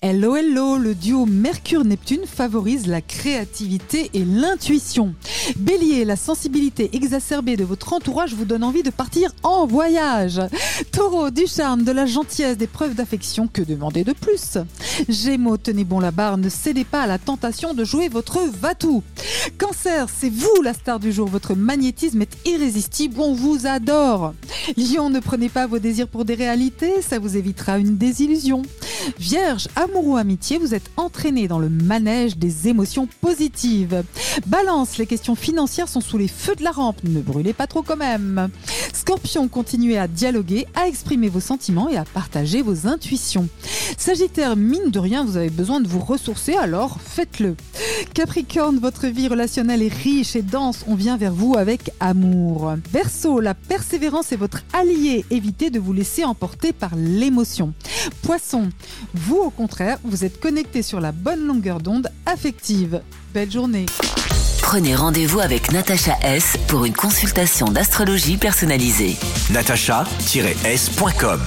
Hello hello, le duo Mercure-Neptune favorise la créativité et l'intuition. Bélier, la sensibilité exacerbée de votre entourage vous donne envie de partir en voyage. Taureau, du charme, de la gentillesse, des preuves d'affection, que demander de plus? Gémeaux, tenez bon la barre, ne cédez pas à la tentation de jouer votre va-tout. Cancer, c'est vous la star du jour, votre magnétisme est irrésistible, on vous adore. Lion, ne prenez pas vos désirs pour des réalités, ça vous évitera une désillusion. Vierge, amour ou amitié, vous êtes entraîné dans le manège des émotions positives. Balance, les questions financières sont sous les feux de la rampe, ne brûlez pas trop quand même. Scorpion, continuez à dialoguer, à exprimer vos sentiments et à partager vos intuitions. Sagittaire, mine de rien, vous avez besoin de vous ressourcer, alors faites-le. Capricorne, votre vie relationnelle est riche et dense, on vient vers vous avec amour. Verseau, la persévérance est votre allié, évitez de vous laisser emporter par l'émotion. Poisson, vous au contraire, vous êtes connecté sur la bonne longueur d'onde affective. Belle journée. Prenez rendez-vous avec Natacha S pour une consultation d'astrologie personnalisée. natacha-s.com